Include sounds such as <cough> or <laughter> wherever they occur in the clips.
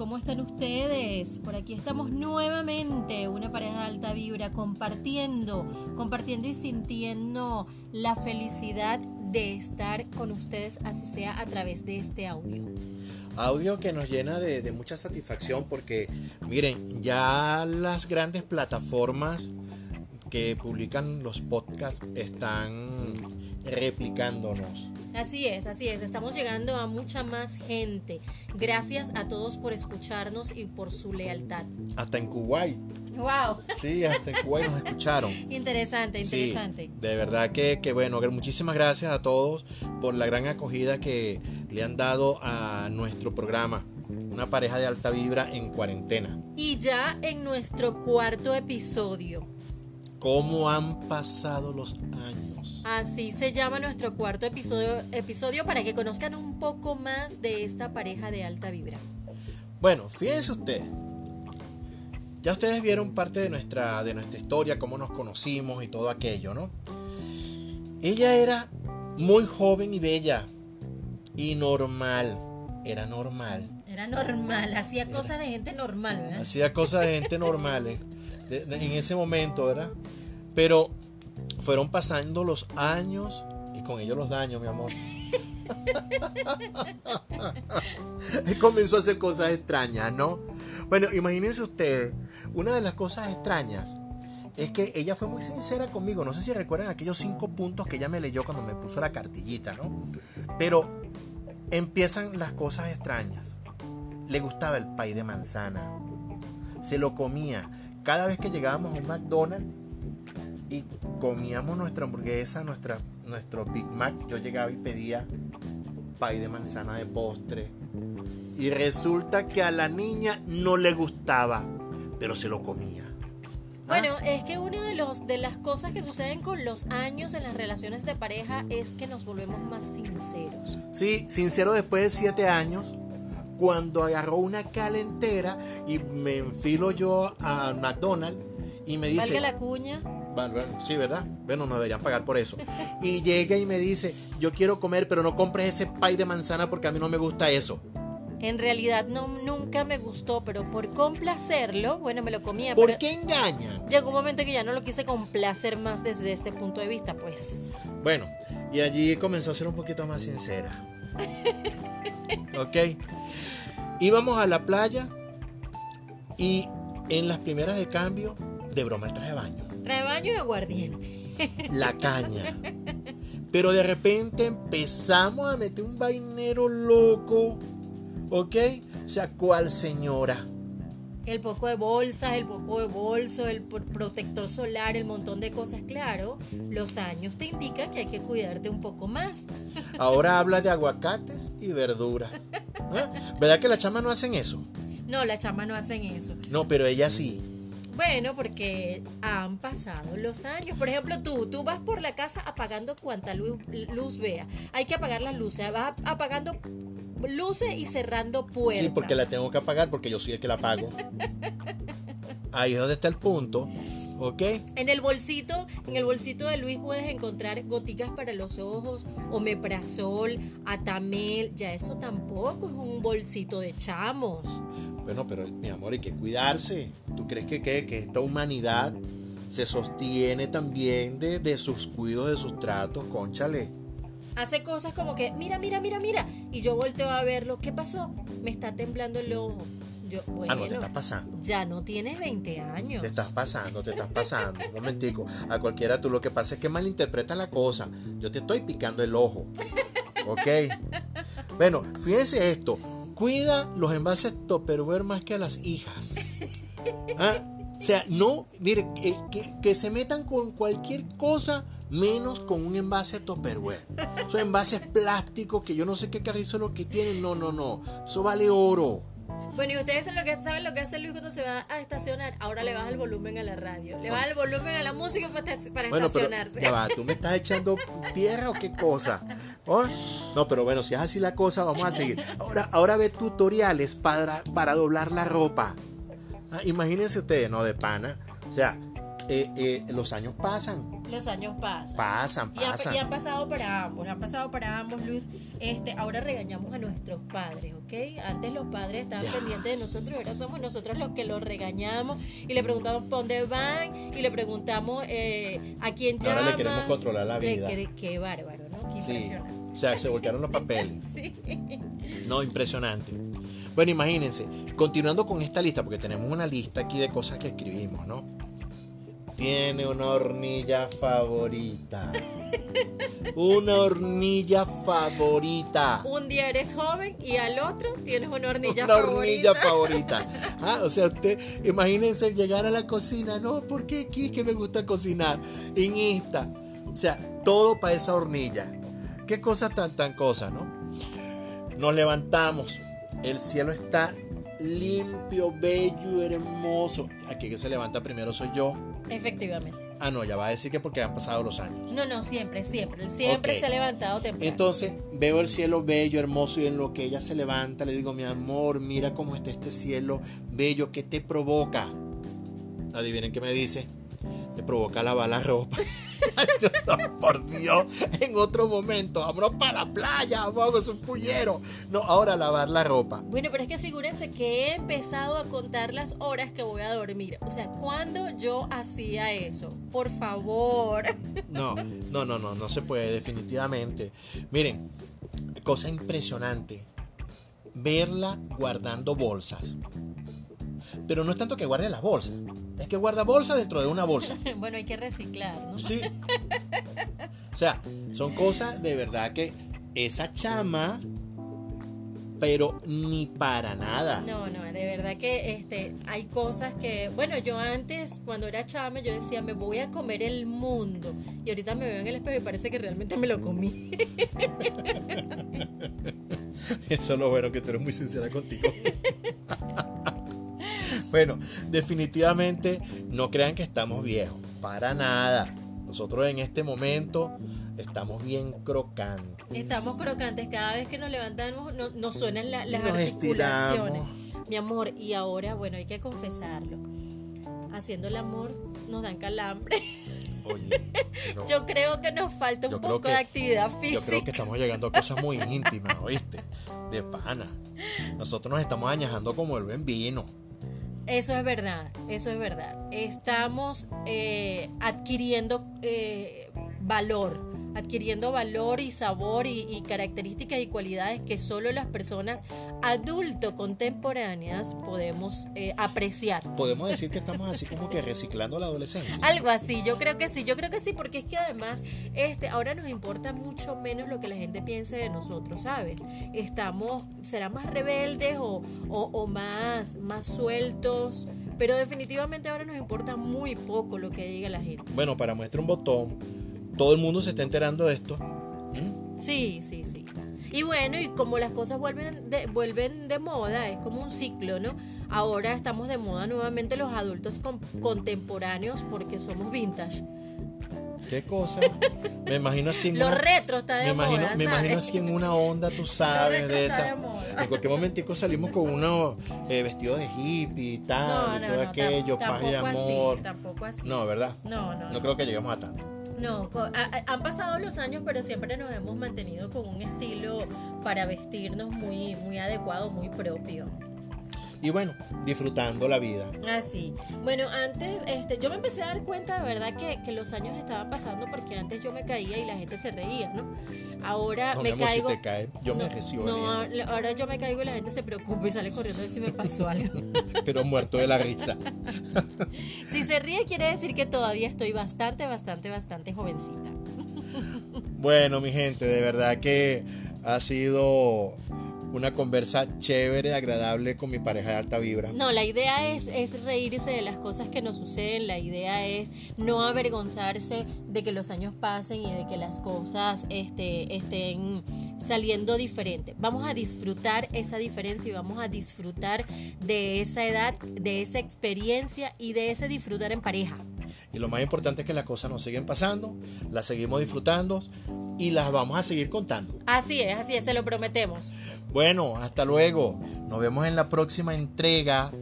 ¿cómo están ustedes? Por aquí estamos nuevamente, una pareja de alta vibra, compartiendo, compartiendo y sintiendo la felicidad de estar con ustedes, así sea a través de este audio. Audio que nos llena de, de mucha satisfacción porque, miren, ya las grandes plataformas que publican los podcasts están replicándonos. Así es, así es. Estamos llegando a mucha más gente. Gracias a todos por escucharnos y por su lealtad. Hasta en Kuwait. Wow. Sí, hasta en Kuwait nos escucharon. Interesante, <laughs> interesante. Sí, de verdad que, que bueno, muchísimas gracias a todos por la gran acogida que le han dado a nuestro programa. Una pareja de alta vibra en cuarentena. Y ya en nuestro cuarto episodio. ¿Cómo han pasado los años? Así se llama nuestro cuarto episodio, episodio para que conozcan un poco más de esta pareja de alta vibra. Bueno, fíjense ustedes. Ya ustedes vieron parte de nuestra, de nuestra historia, cómo nos conocimos y todo aquello, ¿no? Ella era muy joven y bella y normal. Era normal. Era normal, hacía cosas de gente normal, ¿verdad? Hacía cosas de gente normal eh, en ese momento, ¿verdad? Pero fueron pasando los años y con ellos los daños, mi amor. Él <laughs> comenzó a hacer cosas extrañas, ¿no? Bueno, imagínense ustedes, una de las cosas extrañas es que ella fue muy sincera conmigo. No sé si recuerdan aquellos cinco puntos que ella me leyó cuando me puso la cartillita, ¿no? Pero empiezan las cosas extrañas. Le gustaba el pay de manzana. Se lo comía. Cada vez que llegábamos a un McDonald's y comíamos nuestra hamburguesa, nuestra, nuestro Big Mac, yo llegaba y pedía pay de manzana de postre. Y resulta que a la niña no le gustaba, pero se lo comía. ¿Ah? Bueno, es que una de, los, de las cosas que suceden con los años en las relaciones de pareja es que nos volvemos más sinceros. Sí, sincero, después de siete años, cuando agarró una calentera y me enfilo yo a McDonald's y me dice... Valga la cuña. Sí, ¿verdad? Bueno, no deberían pagar por eso. <laughs> Y llega y me dice, yo quiero comer, pero no compres ese pay de manzana porque a mí no me gusta eso. En realidad no, nunca me gustó, pero por complacerlo, bueno, me lo comía. ¿Por pero qué engañan? Llegó un momento que ya no lo quise complacer más desde este punto de vista, pues. Bueno, y allí comenzó a ser un poquito más sincera. <laughs> ¿Ok? Íbamos a la playa y en las primeras de cambio, de broma el traje de baño. Trae baño y aguardiente. <laughs> la caña. Pero de repente empezamos a meter un vainero loco. ¿Ok? O sea, ¿cuál señora? El poco de bolsas, el poco de bolso, el protector solar, el montón de cosas. Claro, los años te indican que hay que cuidarte un poco más. <laughs> Ahora habla de aguacates y verduras. ¿Ah? ¿Verdad que las chamas no hacen eso? No, las chamas no hacen eso. No, pero ella sí. Bueno, porque han pasado los años. Por ejemplo, tú, tú vas por la casa apagando cuanta luz, luz vea. Hay que apagar las luces. Vas apagando luces y cerrando puertas. Sí, porque la tengo que apagar porque yo soy el que la pago. Ahí es donde está el punto. ¿Ok? En el bolsito, en el bolsito de Luis puedes encontrar goticas para los ojos, omeprazol, atamel, ya eso tampoco es un bolsito de chamos. Bueno, pero mi amor, hay que cuidarse. ¿Tú crees que, qué? que esta humanidad se sostiene también de, de sus cuidos, de sus tratos? Conchale. Hace cosas como que, mira, mira, mira, mira, y yo volteo a verlo, ¿qué pasó? Me está temblando el ojo. Yo, bueno, ah, no, te estás pasando. ya no tienes 20 años. Te estás pasando, te estás pasando. Un momentico. A cualquiera tú lo que pasa es que malinterpretas la cosa. Yo te estoy picando el ojo. ¿Ok? Bueno, fíjense esto. Cuida los envases Tupperware más que a las hijas. ¿Ah? O sea, no, mire, que, que- que se metan con cualquier cosa menos con un envase Tupperware. Esos envases plásticos que yo no sé qué carrizo es lo que tienen. No, no, no. Eso vale oro. Bueno, y ustedes saben lo que, saben lo que hace Luis cuando se va a estacionar. Ahora le baja el volumen a la radio, le baja el volumen a la música para, Bueno, pero estacionarse. ya va, ¿tú me estás echando tierra o qué cosa? ¿Oh? No, pero bueno, si es así la cosa, vamos a seguir. Ahora, ahora ve tutoriales para, para doblar la ropa. Ah, imagínense ustedes, no de pana. O sea, eh, eh, los años pasan los años pasan. Pasan, Y han, pasan. y han pasado para ambos, han pasado para ambos, Luis. Este, ahora regañamos a nuestros padres, ¿ok? Antes los padres estaban pendientes de nosotros, ahora somos nosotros los que los regañamos y le preguntamos por dónde van y le preguntamos eh, a quién llamas. Ahora le queremos controlar la vida. quere- Qué bárbaro, ¿no? Qué Sí. impresionante. O sea, se voltearon los papeles. <laughs> Sí. No, impresionante. Bueno, imagínense, continuando con esta lista, porque tenemos una lista aquí de cosas que escribimos, ¿no? Tiene una hornilla favorita. <laughs> Una hornilla favorita. Un día eres joven y al otro tienes una hornilla una favorita. hornilla <laughs> favorita. Ah, o sea, usted, imagínense llegar a la cocina, no, porque aquí que me gusta cocinar, en esta. O sea, todo para esa hornilla. Qué cosas tan, tan cosas, ¿no? Nos levantamos, el cielo está limpio, bello, hermoso. Aquí que se levanta primero soy yo. Efectivamente. Ah, no, ya va a decir que porque han pasado los años. No, no, siempre, siempre. Él siempre se ha levantado temprano. Entonces veo el cielo bello, hermoso y en lo que ella se levanta le digo, mi amor, mira cómo está este cielo bello, ¿qué te provoca? Adivinen qué me dice. Me provoca lavar la ropa. <laughs> <laughs> No, por Dios, en otro momento, vámonos para la playa, vamos, un pullero. No, ahora lavar la ropa. Bueno, pero es que figúrense que he empezado a contar las horas que voy a dormir. O sea, ¿cuándo yo hacía eso? Por favor. <laughs> No, no, no, no, no se puede, definitivamente. Miren, cosa impresionante. Verla guardando bolsas. Pero no es tanto que guarde las bolsas, es que guarda bolsas dentro de una bolsa. <laughs> bueno, hay que reciclar, ¿no? Sí. O sea, son cosas de verdad que esa chama, pero ni para nada. No, no, de verdad que este, hay cosas que, bueno, yo antes, cuando era chame, yo decía, me voy a comer el mundo. Y ahorita me veo en el espejo y parece que realmente me lo comí. <laughs> Eso es lo bueno, que tú eres muy sincera contigo. <laughs> bueno, definitivamente no crean que estamos viejos, para nada. Nosotros en este momento estamos bien crocantes. Estamos crocantes, cada vez que nos levantamos no- nos suenan la- las nos articulaciones. estiramos. Mi amor, y ahora, bueno, hay que confesarlo. Haciendo el amor nos dan calambre. Oye, <laughs> pero Yo creo que nos falta un Yo poco que- de actividad yo física. creo que estamos llegando a cosas muy íntimas, ¿oíste? De pana. Nosotros nos estamos añejando como el buen vino. Eso es verdad, eso es verdad. Estamos eh, adquiriendo eh, valor, adquiriendo valor y sabor y, y características y cualidades que solo las personas adulto contemporáneas podemos eh, apreciar. Podemos decir que estamos así como que reciclando la adolescencia. Algo así, yo creo que sí, yo creo que sí, porque es que además este, ahora nos importa mucho menos lo que la gente piense de nosotros, ¿sabes? Estamos, será más rebeldes o, o- o más, más sueltos, pero definitivamente ahora nos importa muy poco lo que diga la gente. Bueno, para muestra un botón, todo el mundo se está enterando de esto. ¿Mm? Sí, sí, sí. Y bueno, y como las cosas vuelven de, vuelven de moda, es como un ciclo, ¿no? Ahora estamos de moda nuevamente los adultos con- contemporáneos porque somos vintage. ¿Qué cosa? Me imagino así en Los una- retro está de me imagino, así en una onda, tú <laughs> sabes, de esa. de moda. En cualquier momentico salimos con unos eh, vestidos de hippie y tal, No, y todo no, aquello, paz y amor. así, tampoco así. No, ¿verdad? No, no, No no. creo que lleguemos a tanto. No, han pasado los años, pero siempre nos hemos mantenido con un estilo para vestirnos muy, muy adecuado, muy propio. Y bueno, disfrutando la vida. Así. Bueno, antes, este, yo me empecé a dar cuenta de verdad que, que los años estaban pasando porque antes yo me caía y la gente se reía, ¿no? Ahora No, me amor, caigo. si te caes, yo me no, recibo no, riendo, ahora yo me caigo y la gente se preocupa y sale corriendo a ver si me pasó <laughs> algo. pero muerto de la risa. <laughs> si se ríe quiere decir que todavía estoy bastante, bastante, bastante jovencita. Bueno, mi gente, de verdad que ha sido una conversa chévere, agradable con mi pareja de alta vibra. No, la idea es, es reírse de las cosas que nos suceden, la idea es no avergonzarse de que los años pasen y de que las cosas este, estén saliendo diferentes. Vamos a disfrutar esa diferencia y vamos a disfrutar de esa edad, de esa experiencia y de ese disfrutar en pareja. Y lo más importante es que las cosas nos siguen pasando, las seguimos disfrutando y las vamos a seguir contando. Así es, así es, se lo prometemos. Bueno, hasta luego. Nos vemos en la próxima entrega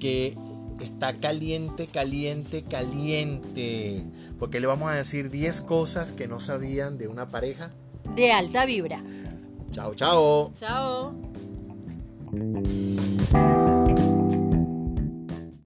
que está caliente, caliente, caliente. Porque le vamos a decir 10 cosas que no sabían de una pareja de alta vibra. Ciao ciao. Ciao.